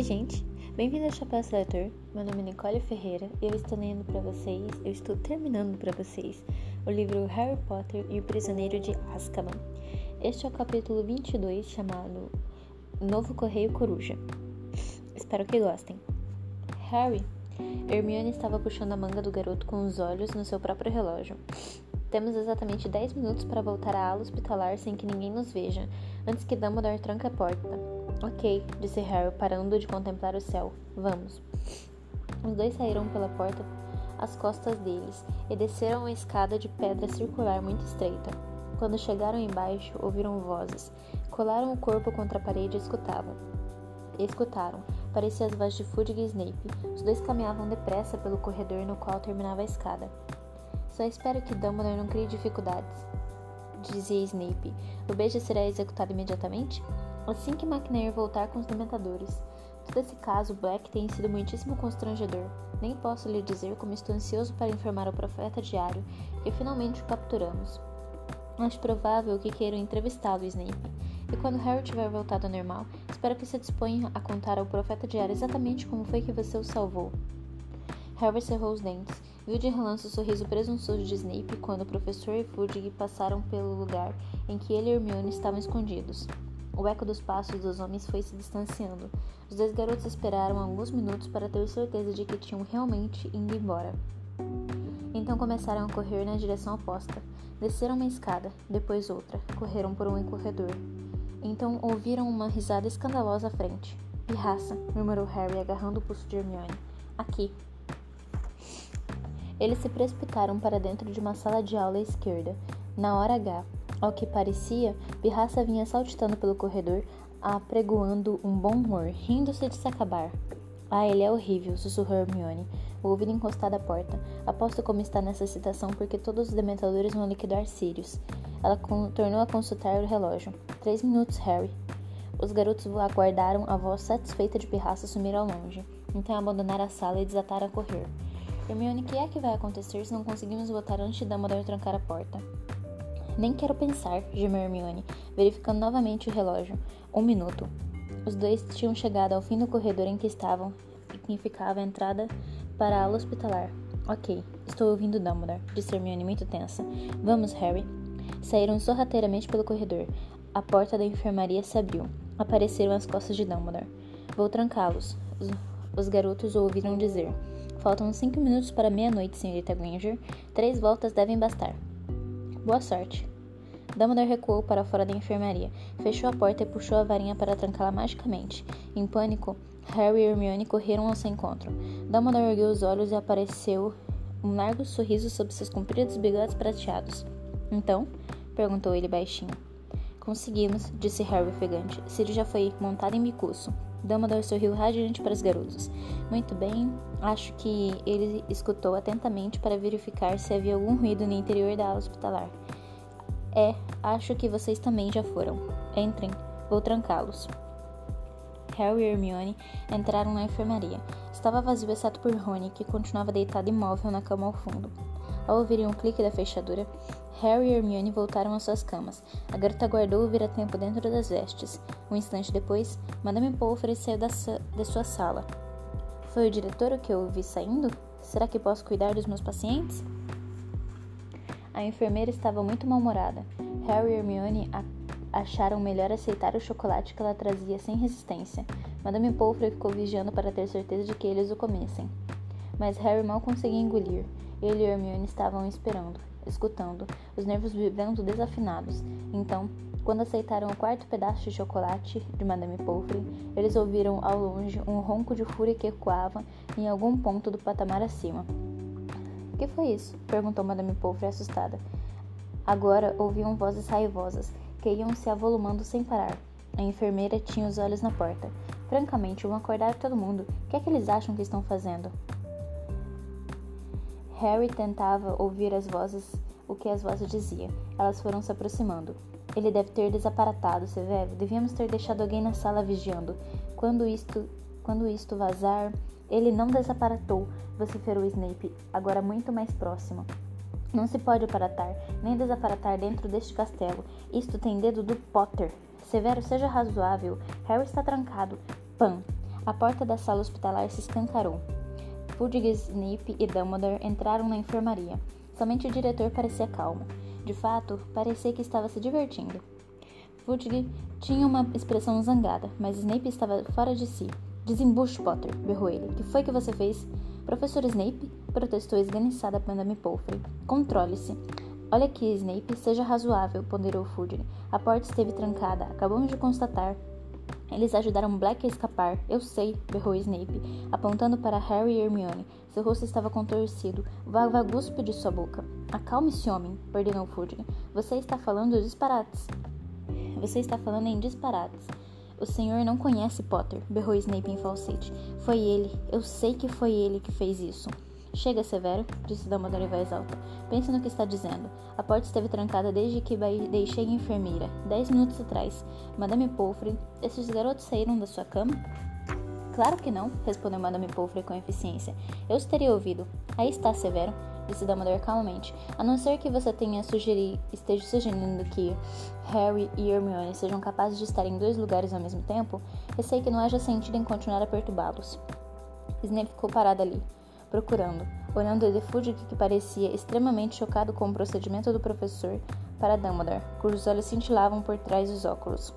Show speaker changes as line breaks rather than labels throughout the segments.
Oi, gente! Bem-vindo ao Chapéu Seletor. Meu nome é Nicole Ferreira e eu estou lendo para vocês, eu estou terminando para vocês o livro Harry Potter e o Prisioneiro de Azkaban. Este é o capítulo 22 chamado Novo Correio Coruja. Espero que gostem. Harry, Hermione estava puxando a manga do garoto com os olhos no seu próprio relógio. Temos exatamente 10 minutos para voltar à ala hospitalar sem que ninguém nos veja, antes que Dumbledore tranque a porta. Ok, disse Harry, parando de contemplar o céu. Vamos. Os dois saíram pela porta às costas deles e desceram a escada de pedra circular muito estreita. Quando chegaram embaixo, ouviram vozes. Colaram o corpo contra a parede e escutavam. Escutaram. Parecia as vozes de Fudge e Snape. Os dois caminhavam depressa pelo corredor no qual terminava a escada. Só espero que Dumbledore não crie dificuldades, dizia Snape. O beijo será executado imediatamente? Assim que McNair voltar com os dementadores. Todo esse caso, Black tem sido muitíssimo constrangedor. Nem posso lhe dizer como estou ansioso para informar ao profeta diário que finalmente o capturamos. Acho provável que queiram entrevistá-lo, Snape. E quando Harry tiver voltado ao normal, espero que se disponha a contar ao profeta diário exatamente como foi que você o salvou. Harry cerrou os dentes. Viu de relance o sorriso presunçoso de Snape quando o professor e Fudge passaram pelo lugar em que ele e Hermione estavam escondidos. O eco dos passos dos homens foi se distanciando. Os dois garotos esperaram alguns minutos para ter certeza de que tinham realmente ido embora. Então começaram a correr na direção oposta. Desceram uma escada, depois outra. Correram por um corredor. Então ouviram uma risada escandalosa à frente. Pirraça, murmurou Harry, agarrando o pulso de Hermione. Aqui. Eles se precipitaram para dentro de uma sala de aula à esquerda. Na hora H, ao que parecia, Pirraça vinha saltitando pelo corredor, apregoando um bom humor, rindo-se de se acabar. Ah, ele é horrível, sussurrou Hermione, o ouvido encostado à porta. Aposto como está nessa citação porque todos os dementadores vão liquidar Sirius. Ela tornou a consultar o relógio. Três minutos, Harry. Os garotos aguardaram a voz satisfeita de Pirraça sumir ao longe. Então abandonaram a sala e desataram a correr. Hermione, o que é que vai acontecer se não conseguimos votar antes de Dumbledore trancar a porta? Nem quero pensar, gemeu Hermione, verificando novamente o relógio. Um minuto. Os dois tinham chegado ao fim do corredor em que estavam e que ficava a entrada para a ala hospitalar. Ok, estou ouvindo Dumbledore, disse Hermione muito tensa. Vamos, Harry. Saíram sorrateiramente pelo corredor. A porta da enfermaria se abriu. Apareceram as costas de Dumbledore. Vou trancá-los. Os, os garotos o ouviram dizer. Faltam cinco minutos para meia-noite, senhorita Granger. Três voltas devem bastar. Boa sorte. Dumbledore recuou para fora da enfermaria, fechou a porta e puxou a varinha para trancá-la magicamente. Em pânico, Harry e Hermione correram ao seu encontro. Dumbledore ergueu os olhos e apareceu um largo sorriso sob seus compridos bigodes prateados. Então? perguntou ele baixinho. Conseguimos, disse Harry ofegante. Sirius já foi montado em bicuço. Dumbledore sorriu radiante para os garotos. Muito bem, acho que ele escutou atentamente para verificar se havia algum ruído no interior da ala hospitalar. É, acho que vocês também já foram. Entrem, vou trancá-los. Harry e Hermione entraram na enfermaria. Estava vazio exceto por Rony, que continuava deitado imóvel na cama ao fundo. Ao ouvirem um clique da fechadura, Harry e Hermione voltaram às suas camas. A garota guardou o vira-tempo dentro das vestes. Um instante depois, Madame Pomfrey saiu da, da sua sala. Foi o diretor o que eu vi saindo? Será que posso cuidar dos meus pacientes? A enfermeira estava muito mal-humorada. Harry e Hermione acharam melhor aceitar o chocolate que ela trazia sem resistência. Madame Pomfrey ficou vigiando para ter certeza de que eles o comessem. Mas Harry mal conseguia engolir. Ele e Hermione estavam esperando escutando, os nervos vivendo desafinados. Então, quando aceitaram o quarto pedaço de chocolate de Madame Pomfrey, eles ouviram ao longe um ronco de fúria que ecoava em algum ponto do patamar acima. Que foi isso? perguntou Madame Pomfrey assustada. Agora ouviam vozes raivosas, que iam se avolumando sem parar. A enfermeira tinha os olhos na porta. Francamente, vão acordar todo mundo. O que é que eles acham que estão fazendo? Harry tentava ouvir as vozes, o que as vozes diziam. Elas foram se aproximando. Ele deve ter desaparatado, Severo. Devíamos ter deixado alguém na sala vigiando. Quando isto, quando isto vazar, ele não desaparatou, vociferou Snape, agora muito mais próximo. Não se pode aparatar, nem desaparatar dentro deste castelo. Isto tem dedo do Potter. Severo, seja razoável. Harry está trancado. Pam! A porta da sala hospitalar se escancarou. Fudge, Snape e Dumbledore entraram na enfermaria. Somente o diretor parecia calmo. De fato, parecia que estava se divertindo. Fudge tinha uma expressão zangada, mas Snape estava fora de si. Desembuche, Potter, berrou ele. Que foi que você fez? Professor Snape? protestou esganiçada Madame Pomfrey. Controle-se. Olha aqui, Snape, seja razoável, ponderou Fudge. A porta esteve trancada. Acabamos de constatar. Eles ajudaram Black a escapar. Eu sei, berrou Snape, apontando para Harry e Hermione. Seu rosto estava contorcido. Vava guspe de sua boca. Acalme-se, homem, ordenou Fudge. Você está falando disparates. Você está falando em disparates. O senhor não conhece Potter, berrou Snape em falsete. Foi ele, eu sei que foi ele que fez isso. Chega, Severo, disse Dumbledore em voz alta. Pense no que está dizendo. A porta esteve trancada desde que deixei a enfermeira, dez minutos atrás. Madame Pomfrey, esses garotos saíram da sua cama? Claro que não, respondeu Madame Pomfrey com eficiência. Eu os teria ouvido. Aí está, Severo disse Dumbledore calmamente. A não ser que você tenha sugerir, esteja sugerindo que Harry e Hermione sejam capazes de estar em dois lugares ao mesmo tempo, receio que não haja sentido em continuar a perturbá-los. Snape ficou parado ali, procurando, olhando de Fudge que parecia extremamente chocado com o procedimento do professor para Dumbledore, cujos olhos cintilavam por trás dos óculos.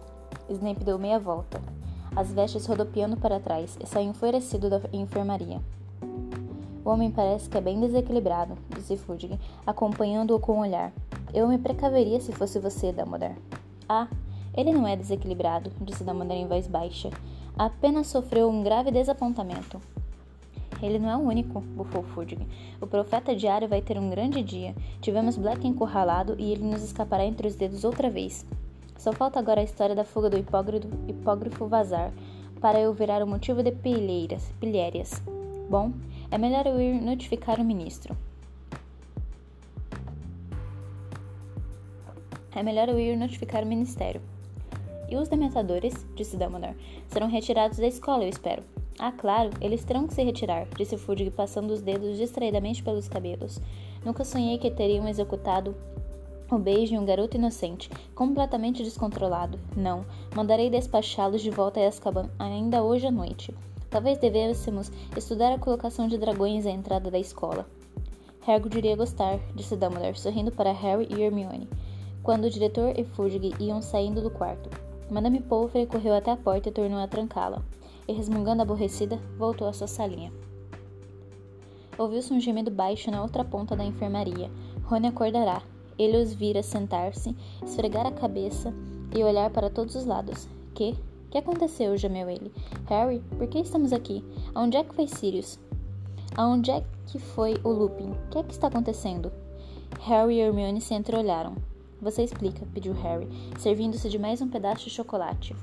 Snape deu meia volta, as vestes rodopiando para trás, e saiu enfurecido da enfermaria. O homem parece que é bem desequilibrado, disse Fudge, acompanhando-o com o olhar. Eu me precaveria se fosse você, Dumbledore. Ah, ele não é desequilibrado, disse Dumbledore em voz baixa. Apenas sofreu um grave desapontamento. Ele não é o único, bufou Fudge. O profeta diário vai ter um grande dia. Tivemos Black encurralado e ele nos escapará entre os dedos outra vez. Só falta agora a história da fuga do hipógrafo vazar, para eu virar o motivo de pilheiras, pilhérias. Bom, é melhor eu ir notificar o ministro. É melhor eu ir notificar o ministério. E os dementadores, disse Dumbledore, serão retirados da escola, eu espero. Ah, claro, eles terão que se retirar, disse Fudge, passando os dedos distraidamente pelos cabelos. Nunca sonhei que teriam executado o beijo em um garoto inocente, completamente descontrolado. Não, mandarei despachá-los de volta a Azkaban ainda hoje à noite. Talvez devêssemos estudar a colocação de dragões à entrada da escola. Hagrid iria gostar, disse Dumbledore, sorrindo para Harry e Hermione, quando o diretor e Fudge iam saindo do quarto. Madame Pomfrey correu até a porta e tornou a trancá-la, e resmungando aborrecida, voltou à sua salinha. Ouviu-se um gemido baixo na outra ponta da enfermaria. Rony acordará. Ele os vira sentar-se, esfregar a cabeça e olhar para todos os lados. Que, que aconteceu? gemeu ele. Harry, por que estamos aqui? Aonde é que foi Sirius? Aonde é que foi o Lupin? O que é que está acontecendo? Harry e Hermione se entreolharam. Você explica, pediu Harry, servindo-se de mais um pedaço de chocolate.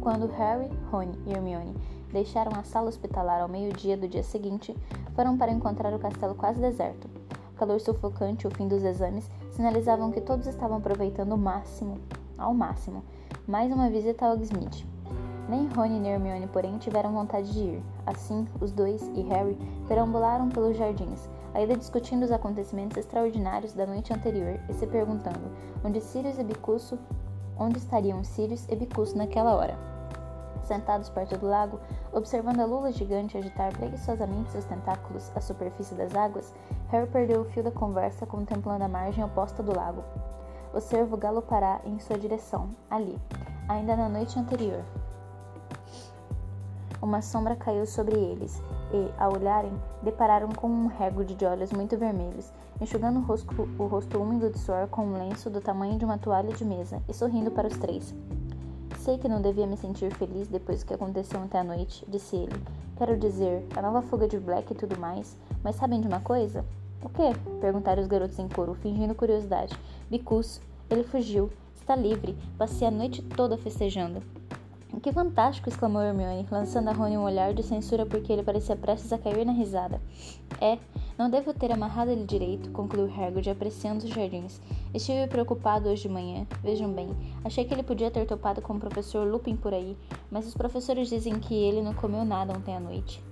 Quando Harry, Rony e Hermione deixaram a sala hospitalar ao meio-dia do dia seguinte, foram para encontrar o castelo quase deserto. O calor sufocante e o fim dos exames sinalizavam que todos estavam aproveitando o máximo, ao máximo, mais uma visita a Hogsmeade. Nem Rony nem Hermione, porém, tiveram vontade de ir. Assim, os dois e Harry perambularam pelos jardins, ainda discutindo os acontecimentos extraordinários da noite anterior e se perguntando onde Sirius e Bicuço, onde estariam Sirius e Bicuço naquela hora. Sentados perto do lago, observando a lula gigante agitar preguiçosamente seus tentáculos à superfície das águas, Harry perdeu o fio da conversa contemplando a margem oposta do lago o cervo galopará em sua direção, ali, ainda na noite anterior. Uma sombra caiu sobre eles, e, ao olharem, depararam com um rego de olhos muito vermelhos, enxugando o rosto, o rosto úmido de suor com um lenço do tamanho de uma toalha de mesa e sorrindo para os três. Sei que não devia me sentir feliz depois do que aconteceu ontem à noite, disse ele. Quero dizer, a nova fuga de Black e tudo mais, mas sabem de uma coisa? O quê? perguntaram os garotos em coro, fingindo curiosidade. Bicus, ele fugiu, está livre, passei a noite toda festejando. Que fantástico! exclamou Hermione, lançando a Rony um olhar de censura porque ele parecia prestes a cair na risada. É, não devo ter amarrado ele direito, concluiu Hagrid, apreciando os jardins. Estive preocupado hoje de manhã. Vejam bem, achei que ele podia ter topado com o professor Lupin por aí, mas os professores dizem que ele não comeu nada ontem à noite.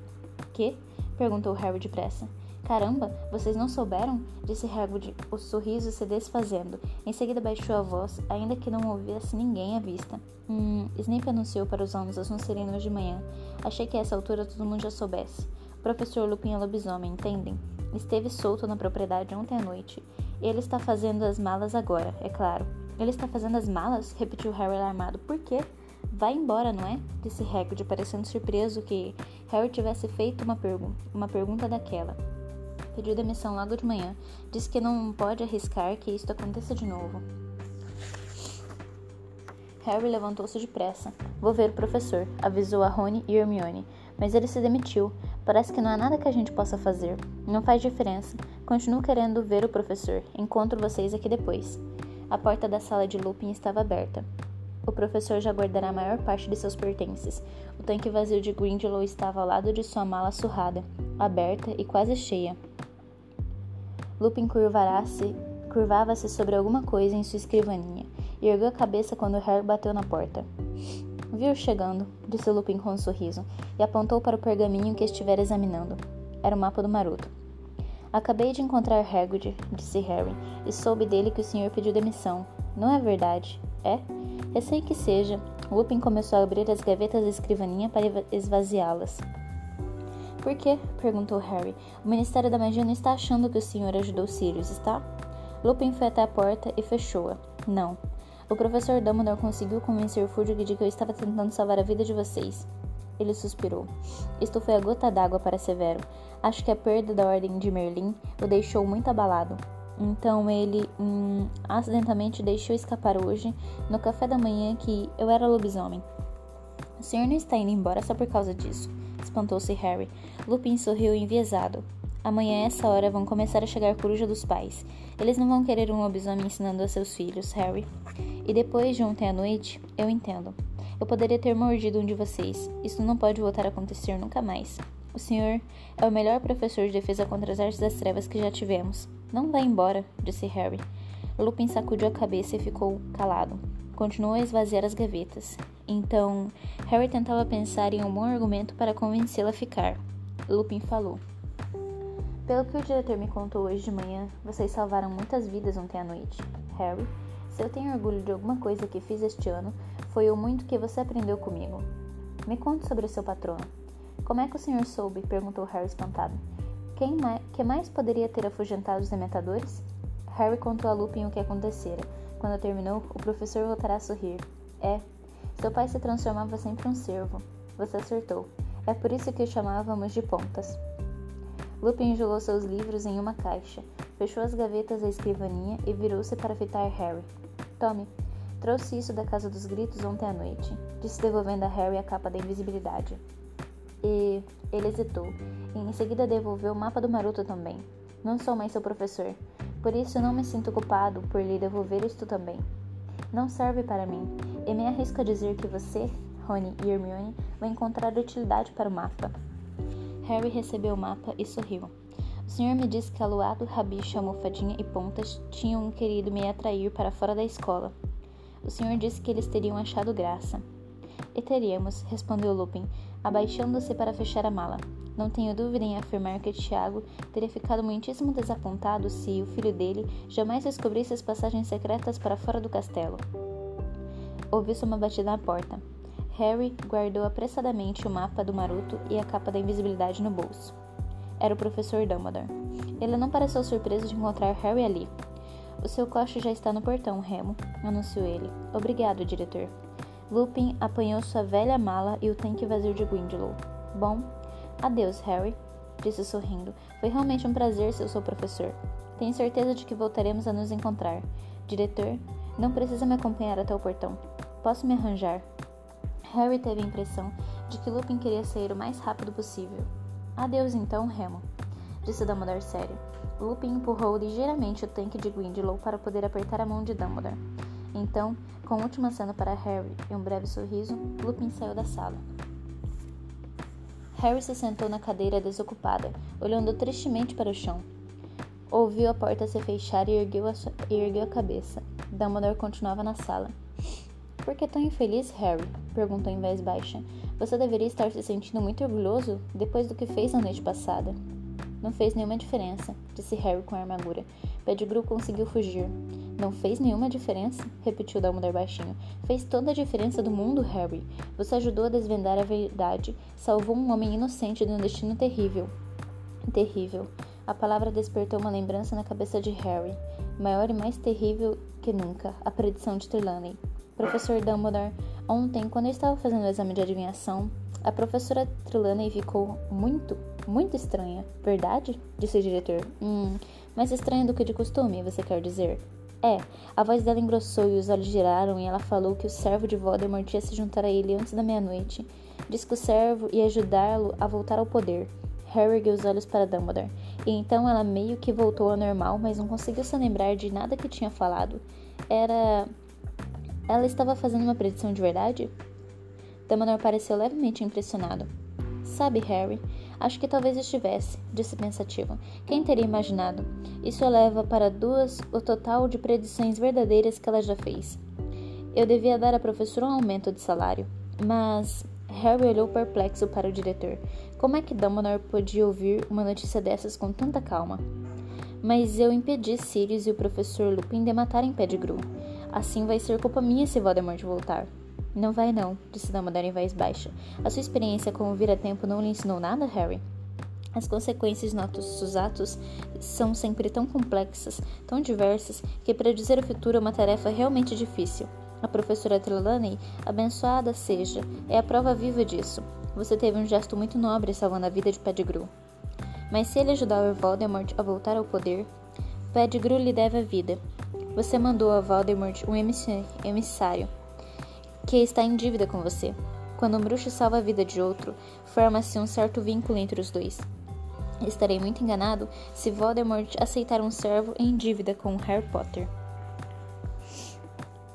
Que? perguntou Harry depressa. Caramba, vocês não souberam? Disse Hagrid, o sorriso se desfazendo. Em seguida baixou a voz, ainda que não houvesse ninguém à vista. Hum, Snape anunciou para os alunos as Sonserinos de manhã. Achei que a essa altura todo mundo já soubesse. Professor Lupin é lobisomem, entendem? Esteve solto na propriedade ontem à noite. Ele está fazendo as malas agora, é claro. Ele está fazendo as malas? Repetiu Harry alarmado. Por quê? Vai embora, não é? Disse Hagrid, parecendo surpreso que Harry tivesse feito uma, pergu uma pergunta daquela. Pediu demissão logo de manhã. Disse que não pode arriscar que isto aconteça de novo. Harry levantou-se depressa. Vou ver o professor, avisou a Rony e Hermione. Mas ele se demitiu. Parece que não há nada que a gente possa fazer. Não faz diferença. Continuo querendo ver o professor. Encontro vocês aqui depois. A porta da sala de Lupin estava aberta. O professor já guardará a maior parte de seus pertences. O tanque vazio de Grindelow estava ao lado de sua mala surrada, aberta e quase cheia. Lupin curvava-se sobre alguma coisa em sua escrivaninha e ergueu a cabeça quando Harry bateu na porta. Viu chegando, disse Lupin com um sorriso, e apontou para o pergaminho que estivera examinando. Era o mapa do Maroto. Acabei de encontrar Hagrid, disse Harry, e soube dele que o senhor pediu demissão. Não é verdade? É? Receio que seja. Lupin começou a abrir as gavetas da escrivaninha para esvaziá-las. Por quê? perguntou Harry. O Ministério da Magia não está achando que o senhor ajudou Sirius, está? Lupin foi até a porta e fechou-a. Não. O professor Dumbledore conseguiu convencer Fudge de que eu estava tentando salvar a vida de vocês. Ele suspirou. Isto foi a gota d'água para Severo. Acho que a perda da ordem de Merlin o deixou muito abalado. Então ele hum, acidentalmente deixou escapar hoje, no café da manhã, que eu era lobisomem. O senhor não está indo embora só por causa disso, espantou-se Harry. Lupin sorriu enviesado. Amanhã, a essa hora, vão começar a chegar coruja dos pais. Eles não vão querer um lobisomem ensinando a seus filhos, Harry. E depois de ontem à noite, eu entendo. Eu poderia ter mordido um de vocês. Isso não pode voltar a acontecer nunca mais. O senhor é o melhor professor de defesa contra as artes das trevas que já tivemos. Não vá embora, disse Harry. Lupin sacudiu a cabeça e ficou calado. Continuou a esvaziar as gavetas. Então, Harry tentava pensar em um bom argumento para convencê-la a ficar. Lupin falou. Pelo que o diretor me contou hoje de manhã, vocês salvaram muitas vidas ontem à noite. Harry, se eu tenho orgulho de alguma coisa que fiz este ano, foi o muito que você aprendeu comigo. Me conte sobre o seu patrono. Como é que o senhor soube? perguntou Harry espantado. Quem mais, que mais poderia ter afugentado os dementadores? Harry contou a Lupin o que acontecera. Quando terminou, o professor voltará a sorrir. É, seu pai se transformava sempre um cervo. Você acertou. É por isso que o chamávamos de pontas. Lupin enjolou seus livros em uma caixa, fechou as gavetas da escrivaninha e virou-se para fitar Harry. Tome, trouxe isso da Casa dos Gritos ontem à noite, disse devolvendo a Harry a capa da invisibilidade. E ele hesitou, e em seguida devolveu o mapa do Maroto também. Não sou mais seu professor, por isso não me sinto culpado por lhe devolver isto também. Não serve para mim, e me arrisco a dizer que você, Rony e Hermione vão encontrar utilidade para o mapa. Harry recebeu o mapa e sorriu. O senhor me disse que Aluado, Rabicho, Almofadinha e Pontas tinham querido me atrair para fora da escola. O senhor disse que eles teriam achado graça. E teríamos, respondeu Lupin, abaixando-se para fechar a mala. Não tenho dúvida em afirmar que Tiago teria ficado muitíssimo desapontado se o filho dele jamais descobrisse as passagens secretas para fora do castelo. Ouviu-se uma batida na porta. Harry guardou apressadamente o mapa do Maroto e a capa da invisibilidade no bolso. Era o professor Dumbledore. Ele não pareceu surpreso de encontrar Harry ali. O seu coche já está no portão, Remo, anunciou ele. Obrigado, diretor. Lupin apanhou sua velha mala e o tanque vazio de Grindelow. Bom, adeus, Harry, disse sorrindo. Foi realmente um prazer ser seu professor. Tenho certeza de que voltaremos a nos encontrar. Diretor, não precisa me acompanhar até o portão. Posso me arranjar. Harry teve a impressão de que Lupin queria sair o mais rápido possível. Adeus então, Remo, disse Dumbledore sério. Lupin empurrou ligeiramente o tanque de Grindelow para poder apertar a mão de Dumbledore. Então, com a última cena para Harry e um breve sorriso, Lupin saiu da sala. Harry se sentou na cadeira desocupada, olhando tristemente para o chão. Ouviu a porta se fechar e ergueu a, e ergueu a cabeça. Dumbledore continuava na sala. Por que tão infeliz, Harry? perguntou em voz baixa. Você deveria estar se sentindo muito orgulhoso depois do que fez na noite passada. Não fez nenhuma diferença, disse Harry com armadura. Pettigrew conseguiu fugir. Não fez nenhuma diferença? repetiu Dumbledore baixinho. Fez toda a diferença do mundo, Harry. Você ajudou a desvendar a verdade, salvou um homem inocente de um destino terrível. Terrível. A palavra despertou uma lembrança na cabeça de Harry, maior e mais terrível que nunca, a predição de Trelawney. Professor Dumbledore, ontem, quando eu estava fazendo o exame de adivinhação, a professora Trelawney ficou muito, muito estranha. Verdade? Disse o diretor. Hum, mais estranha do que de costume, você quer dizer? É, a voz dela engrossou e os olhos giraram e ela falou que o servo de Voldemort ia se juntar a ele antes da meia-noite. Diz que o servo ia ajudá-lo a voltar ao poder. Harry ergueu os olhos para Dumbledore, e então ela meio que voltou ao normal, mas não conseguiu se lembrar de nada que tinha falado. Era... Ela estava fazendo uma predição de verdade? Dumbledore pareceu levemente impressionado. Sabe, Harry, acho que talvez estivesse, disse pensativo. Quem teria imaginado? Isso eleva para duas o total de predições verdadeiras que ela já fez. Eu devia dar à professora um aumento de salário, mas Harry olhou perplexo para o diretor. Como é que Dumbledore podia ouvir uma notícia dessas com tanta calma? Mas eu impedi Sirius e o professor Lupin de matarem Pettigrew. Assim vai ser culpa minha se Voldemort voltar. Não vai não, disse Dumbledore em voz baixa. A sua experiência como vira-tempo não lhe ensinou nada, Harry? As consequências de nossos atos são sempre tão complexas, tão diversas, que predizer o futuro é uma tarefa realmente difícil. A professora Trelawney, abençoada seja, é a prova viva disso. Você teve um gesto muito nobre salvando a vida de Pettigrew. Mas se ele ajudar o Voldemort a voltar ao poder, Pettigrew lhe deve a vida. Você mandou a Voldemort um emissário que está em dívida com você. Quando um bruxo salva a vida de outro, forma-se um certo vínculo entre os dois. Estarei muito enganado se Voldemort aceitar um servo em dívida com Harry Potter.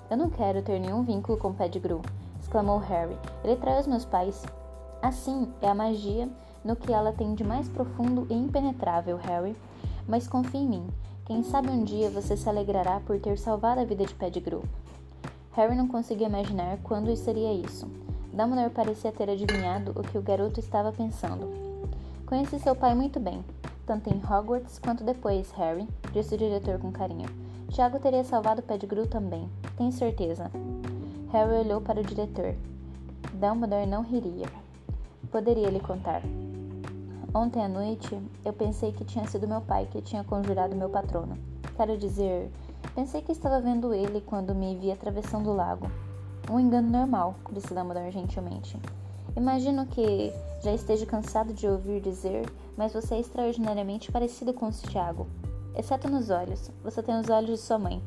Eu não quero ter nenhum vínculo com Pettigrew, exclamou Harry. Ele trai os meus pais. Assim é a magia no que ela tem de mais profundo e impenetrável, Harry. Mas confie em mim. Quem sabe um dia você se alegrará por ter salvado a vida de Pettigrew. Harry não conseguia imaginar quando seria isso. Dumbledore parecia ter adivinhado o que o garoto estava pensando. Conheci seu pai muito bem, tanto em Hogwarts quanto depois, Harry, disse o diretor com carinho. Tiago teria salvado Pettigrew também, tenho certeza. Harry olhou para o diretor. Dumbledore não riria. Poderia lhe contar. Ontem à noite, eu pensei que tinha sido meu pai que tinha conjurado meu patrono. Quero dizer, Pensei que estava vendo ele quando me vi atravessando o lago. Um engano normal, disse Dumbledore gentilmente. Imagino que já esteja cansado de ouvir dizer, mas você é extraordinariamente parecido com o Tiago. Exceto nos olhos. Você tem os olhos de sua mãe.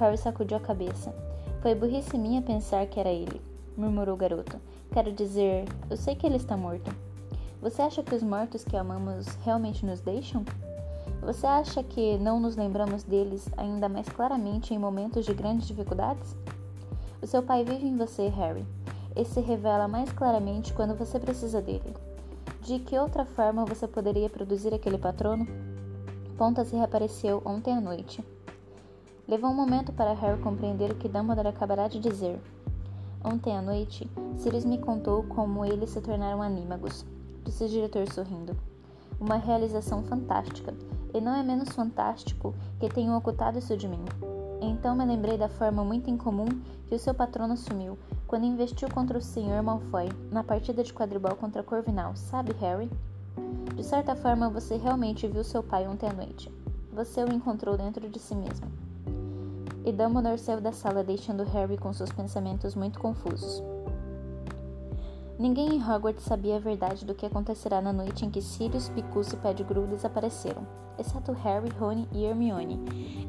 Harry sacudiu a cabeça. Foi burrice minha pensar que era ele, murmurou o garoto. Quero dizer, eu sei que ele está morto. Você acha que os mortos que amamos realmente nos deixam? Você acha que não nos lembramos deles ainda mais claramente em momentos de grandes dificuldades? O seu pai vive em você, Harry, e se revela mais claramente quando você precisa dele. De que outra forma você poderia produzir aquele patrono? Ponta se reapareceu ontem à noite. Levou um momento para Harry compreender o que Dumbledore acabará de dizer. Ontem à noite, Sirius me contou como eles se tornaram anímagos, disse o diretor sorrindo. Uma realização fantástica, e não é menos fantástico que tenham ocultado isso de mim. Então me lembrei da forma muito incomum que o seu patrono assumiu quando investiu contra o Sr. Malfoy na partida de quadribol contra Corvinal, sabe, Harry? De certa forma, você realmente viu seu pai ontem à noite. Você o encontrou dentro de si mesmo. E Dumbledore saiu da sala deixando Harry com seus pensamentos muito confusos. Ninguém em Hogwarts sabia a verdade do que acontecerá na noite em que Sirius, Picus e Pettigrew desapareceram, exceto Harry, Rony e Hermione,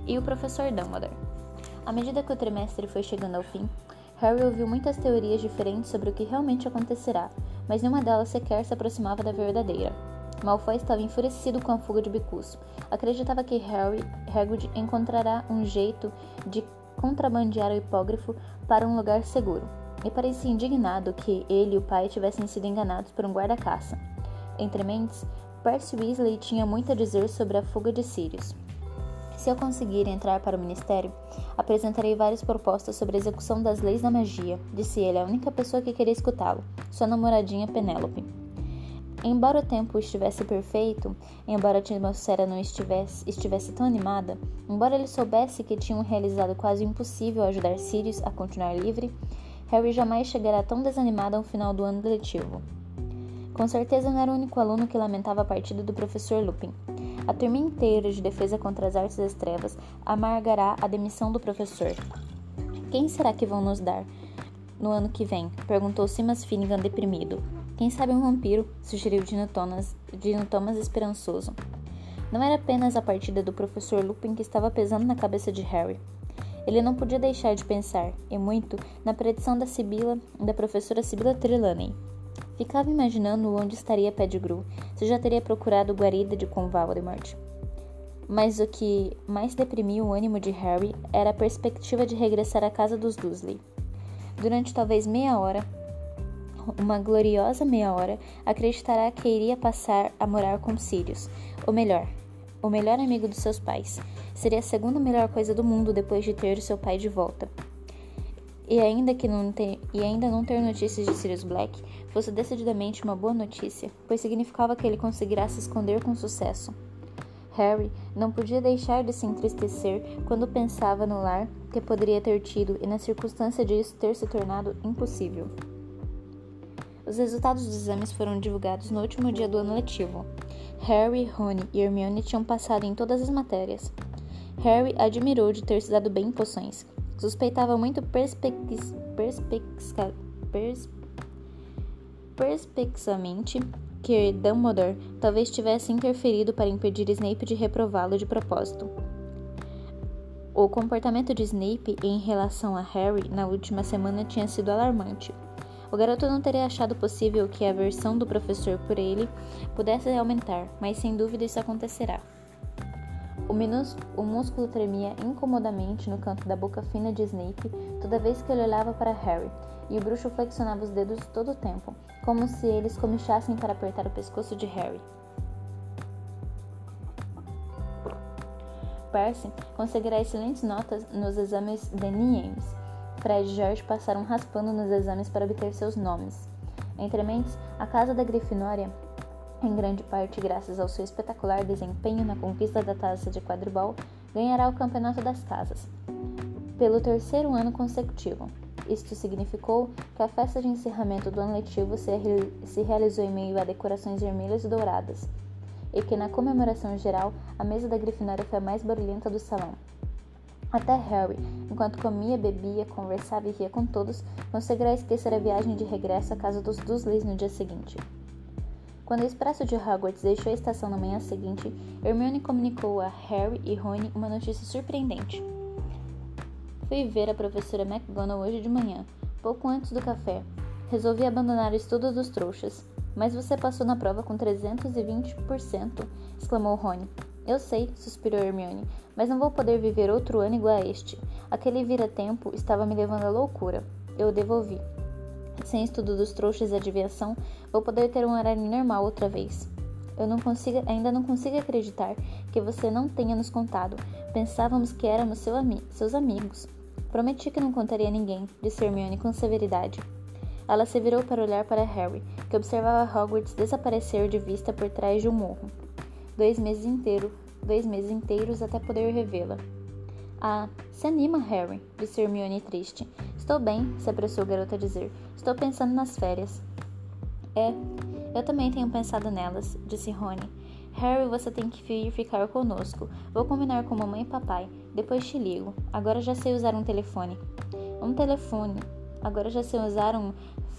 e o professor Dumbledore. À medida que o trimestre foi chegando ao fim, Harry ouviu muitas teorias diferentes sobre o que realmente acontecerá, mas nenhuma delas sequer se aproximava da verdadeira. Malfoy estava enfurecido com a fuga de Bicus. Acreditava que Harry Hagrid encontrará um jeito de contrabandear o hipógrafo para um lugar seguro e parecia indignado que ele e o pai tivessem sido enganados por um guarda-caça. Entre mentes, Percy Weasley tinha muito a dizer sobre a fuga de Sirius. Se eu conseguir entrar para o ministério, apresentarei várias propostas sobre a execução das leis da magia, disse ele à única pessoa que queria escutá-lo, sua namoradinha Penélope. Embora o tempo estivesse perfeito, embora a atmosfera não estivesse, estivesse tão animada, embora ele soubesse que tinham realizado quase o impossível ajudar Sirius a continuar livre, Harry jamais chegará tão desanimado ao final do ano letivo. Com certeza não era o único aluno que lamentava a partida do professor Lupin. A turma inteira de defesa contra as artes das trevas amargará a demissão do professor. Quem será que vão nos dar no ano que vem? perguntou Simas Finnegan deprimido. Quem sabe um vampiro? sugeriu Dino Thomas, Dino Thomas esperançoso. Não era apenas a partida do professor Lupin que estava pesando na cabeça de Harry. Ele não podia deixar de pensar, e muito, na predição da Sibila, da professora Sibila Trelawney. Ficava imaginando onde estaria Pettigrew, se já teria procurado guarida de com Voldemort. Mas o que mais deprimia o ânimo de Harry era a perspectiva de regressar à casa dos Dursley. Durante talvez meia hora, uma gloriosa meia hora, acreditará que iria passar a morar com Sirius, ou melhor, o melhor amigo dos seus pais. Seria a segunda melhor coisa do mundo depois de ter seu pai de volta. E ainda que não ter, e ainda não ter notícias de Sirius Black fosse decididamente uma boa notícia, pois significava que ele conseguirá se esconder com sucesso. Harry não podia deixar de se entristecer quando pensava no lar que poderia ter tido e na circunstância de isso ter se tornado impossível. Os resultados dos exames foram divulgados no último dia do ano letivo. Harry, Rony e Hermione tinham passado em todas as matérias. Harry admirou de ter se dado bem em poções. Suspeitava muito perspexamente que Dumbledore talvez tivesse interferido para impedir Snape de reprová-lo de propósito. O comportamento de Snape em relação a Harry na última semana tinha sido alarmante. O garoto não teria achado possível que a aversão do professor por ele pudesse aumentar, mas sem dúvida isso acontecerá. O, o músculo tremia incomodamente no canto da boca fina de Snape toda vez que ele olhava para Harry, e o bruxo flexionava os dedos todo o tempo, como se eles comichassem para apertar o pescoço de Harry. Percy conseguirá excelentes notas nos exames de Niemes, Fred e George passaram raspando nos exames para obter seus nomes. Entre mentes, a casa da Grifinória, em grande parte graças ao seu espetacular desempenho na conquista da taça de quadribol, ganhará o campeonato das casas, pelo terceiro ano consecutivo. Isto significou que a festa de encerramento do ano letivo se, se realizou em meio a decorações vermelhas e douradas, e que na comemoração geral a mesa da Grifinória foi a mais barulhenta do salão. Até Harry, enquanto comia, bebia, conversava e ria com todos, conseguirá esquecer a viagem de regresso à casa dos Dursleys no dia seguinte. Quando o expresso de Hogwarts deixou a estação na manhã seguinte, Hermione comunicou a Harry e Rony uma notícia surpreendente. Fui ver a professora McGonagall hoje de manhã, pouco antes do café. Resolvi abandonar o estudo dos trouxas. Mas você passou na prova com 320%, exclamou Rony. Eu sei, suspirou Hermione, mas não vou poder viver outro ano igual a este. Aquele vira-tempo estava me levando à loucura. Eu devolvi. Sem estudo dos trouxas e adivinhação, vou poder ter um horário normal outra vez. Eu não consigo, ainda não consigo acreditar que você não tenha nos contado. Pensávamos que éramos seu ami seus amigos. Prometi que não contaria a ninguém, disse Hermione com severidade. Ela se virou para olhar para Harry, que observava Hogwarts desaparecer de vista por trás de um morro dois meses inteiros, dois meses inteiros até poder revê-la. Ah, se anima, Harry, disse Hermione triste. Estou bem, se apressou o garoto a dizer. Estou pensando nas férias. É, eu também tenho pensado nelas, disse Rony. Harry, você tem que vir ficar conosco. Vou combinar com mamãe e papai. Depois te ligo. Agora já sei usar um telefone. Um telefone. Agora já sei usar um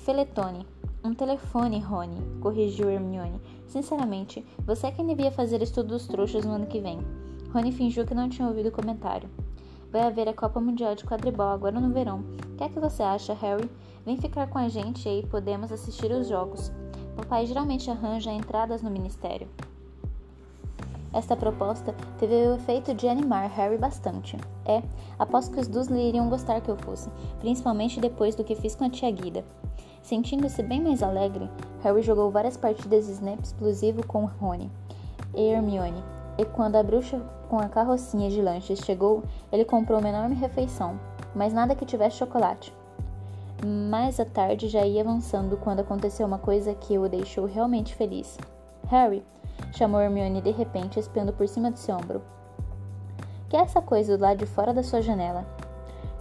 feletone. Um telefone, Rony, corrigiu Hermione. Sinceramente, você é quem devia fazer estudo dos trouxas no ano que vem. Rony fingiu que não tinha ouvido o comentário. Vai haver a Copa Mundial de Quadribol agora no verão. O que é que você acha, Harry? Vem ficar com a gente e aí podemos assistir os jogos. Papai geralmente arranja entradas no ministério. Esta proposta teve o efeito de animar Harry bastante. É, aposto que os Dursley iriam gostar que eu fosse, principalmente depois do que fiz com a tia Guida. Sentindo-se bem mais alegre, Harry jogou várias partidas de snap explosivo com Rony e Hermione, e quando a bruxa com a carrocinha de lanches chegou, ele comprou uma enorme refeição, mas nada que tivesse chocolate. mas a tarde já ia avançando quando aconteceu uma coisa que o deixou realmente feliz. Harry, chamou Hermione de repente, espiando por cima de seu ombro. Que é essa coisa do lado de fora da sua janela?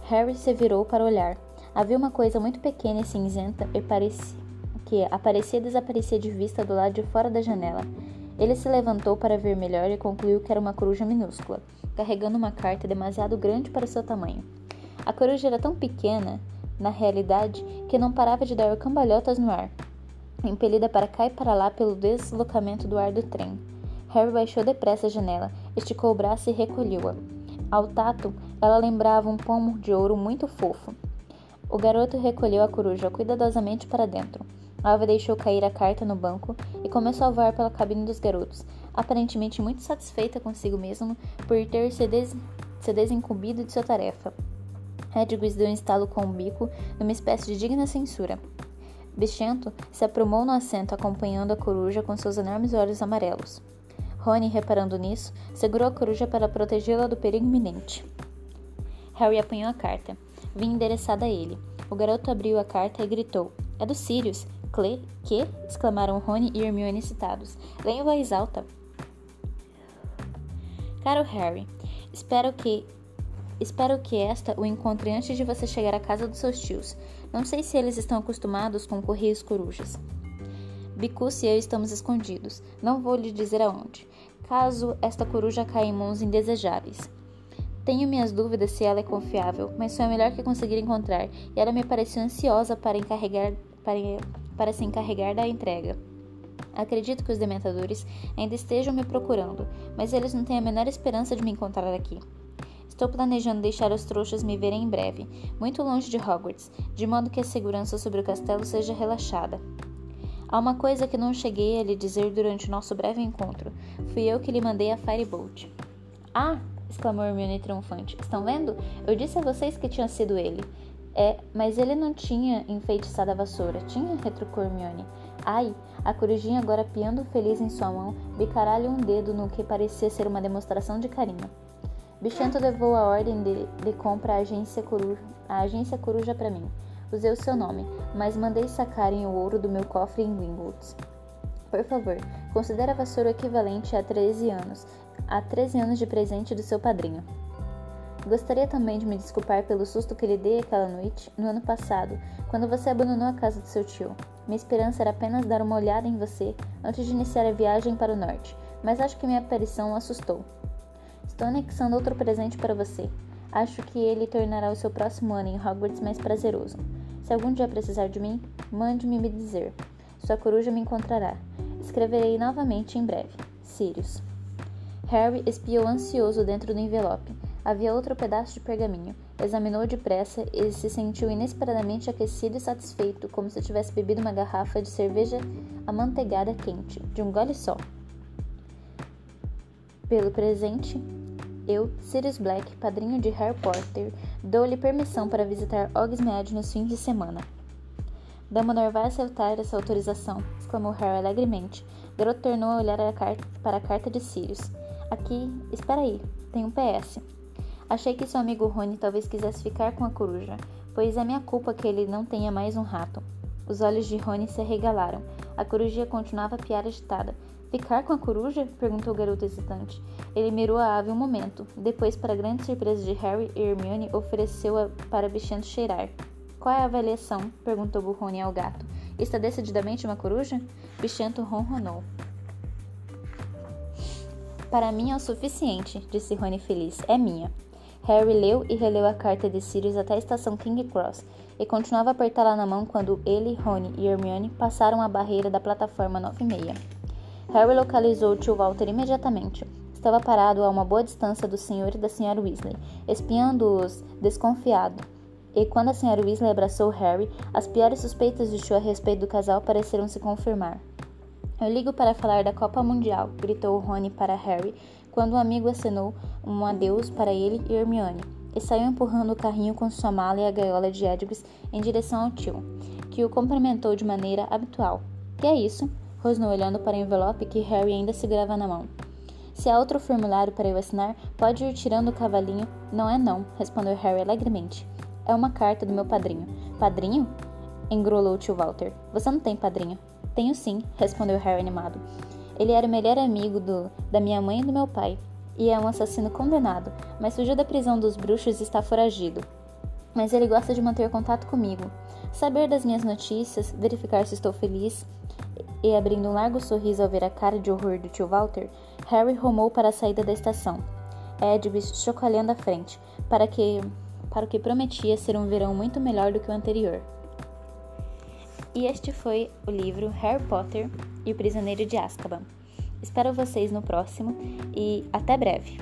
Harry se virou para olhar. Havia uma coisa muito pequena e cinzenta e parecia, que aparecia e desaparecia de vista do lado de fora da janela. Ele se levantou para ver melhor e concluiu que era uma coruja minúscula, carregando uma carta demasiado grande para seu tamanho. A coruja era tão pequena, na realidade, que não parava de dar cambalhotas no ar, impelida para cá e para lá pelo deslocamento do ar do trem. Harry baixou depressa a janela, esticou o braço e recolheu-a. Ao tato, ela lembrava um pomo de ouro muito fofo. O garoto recolheu a coruja cuidadosamente para dentro. Alva deixou cair a carta no banco e começou a voar pela cabine dos garotos, aparentemente muito satisfeita consigo mesmo por ter se, des se de sua tarefa. Hedwig deu um estalo com o bico, numa espécie de digna censura. Bichento se aprumou no assento, acompanhando a coruja com seus enormes olhos amarelos. Rony, reparando nisso, segurou a coruja para protegê-la do perigo iminente. Harry apanhou a carta. Vinha endereçada a ele. O garoto abriu a carta e gritou: É do Sirius! Cle? Que? exclamaram Rony e Hermione excitados. Leia em voz alta. Caro Harry, espero que Espero que esta o encontre antes de você chegar à casa dos seus tios. Não sei se eles estão acostumados com correios corujas. Bicus e eu estamos escondidos. Não vou lhe dizer aonde. Caso esta coruja caia em mãos indesejáveis. Tenho minhas dúvidas se ela é confiável, mas foi a melhor que consegui encontrar e ela me pareceu ansiosa para, encarregar, para, para se encarregar da entrega. Acredito que os dementadores ainda estejam me procurando, mas eles não têm a menor esperança de me encontrar aqui. Estou planejando deixar os trouxas me verem em breve, muito longe de Hogwarts, de modo que a segurança sobre o castelo seja relaxada. Há uma coisa que não cheguei a lhe dizer durante o nosso breve encontro. Fui eu que lhe mandei a Firebolt. Ah! exclamou Hermione triunfante. Estão vendo? Eu disse a vocês que tinha sido ele. É, mas ele não tinha enfeitiçado a vassoura, tinha? retrucou Hermione. Ai, a corujinha agora piando feliz em sua mão, bicará-lhe um dedo no que parecia ser uma demonstração de carinho. Bichento levou a ordem de, de compra à agência coruja, à agência coruja para mim. Usei o seu nome, mas mandei sacarem o ouro do meu cofre em Wingwoods. Por favor, considere a vassoura equivalente a 13 anos, a 13 anos de presente do seu padrinho. Gostaria também de me desculpar pelo susto que lhe dei aquela noite, no ano passado, quando você abandonou a casa do seu tio. Minha esperança era apenas dar uma olhada em você antes de iniciar a viagem para o norte, mas acho que minha aparição o assustou. Estou anexando outro presente para você. Acho que ele tornará o seu próximo ano em Hogwarts mais prazeroso. Se algum dia precisar de mim, mande-me me dizer. Sua coruja me encontrará. Escreverei novamente em breve. Sirius. Harry espiou ansioso dentro do envelope. Havia outro pedaço de pergaminho. Examinou depressa e se sentiu inesperadamente aquecido e satisfeito, como se tivesse bebido uma garrafa de cerveja amanteigada quente, de um gole só. Pelo presente, eu, Sirius Black, padrinho de Harry Potter, dou-lhe permissão para visitar Hogsmeade nos fins de semana. Dumbledore vai aceitar essa autorização, exclamou Harry alegremente. Garoto tornou a olhar a para a carta de Sirius. Aqui, espera aí, tem um PS. Achei que seu amigo Rony talvez quisesse ficar com a coruja, pois é minha culpa que ele não tenha mais um rato. Os olhos de Rony se arregalaram. A corujinha continuava a piar agitada, Ficar com a coruja? perguntou o garoto hesitante. Ele mirou a ave um momento. Depois, para grande surpresa de Harry e Hermione, ofereceu-a para Bichento cheirar. Qual é a avaliação? perguntou Burrone ao gato. Está decididamente uma coruja? Bichento ronronou. Para mim é o suficiente, disse Rony feliz. É minha. Harry leu e releu a carta de Sirius até a estação King Cross e continuava a apertá-la na mão quando ele, Rony e Hermione passaram a barreira da plataforma 96. Harry localizou o tio Walter imediatamente. Estava parado a uma boa distância do senhor e da senhora Weasley, espiando-os desconfiado. E quando a senhora Weasley abraçou Harry, as piores suspeitas de tio a respeito do casal pareceram se confirmar. Eu ligo para falar da Copa Mundial, gritou Rony para Harry, quando o amigo acenou um adeus para ele e Hermione, e saiu empurrando o carrinho com sua mala e a gaiola de Edwards em direção ao tio, que o cumprimentou de maneira habitual. Que é isso? rosnou olhando para o envelope que Harry ainda segurava na mão. Se há outro formulário para eu assinar, pode ir tirando o cavalinho. Não é não, respondeu Harry alegremente. É uma carta do meu padrinho. Padrinho? engrolou o tio Walter. Você não tem padrinho? Tenho sim, respondeu Harry animado. Ele era o melhor amigo do, da minha mãe e do meu pai, e é um assassino condenado, mas fugiu da prisão dos bruxos e está foragido. Mas ele gosta de manter contato comigo, saber das minhas notícias, verificar se estou feliz. E abrindo um largo sorriso ao ver a cara de horror do tio Walter, Harry rumou para a saída da estação. Edwin chocalhando à frente, para que para o que prometia ser um verão muito melhor do que o anterior. E este foi o livro Harry Potter e o Prisioneiro de Azkaban. Espero vocês no próximo e até breve!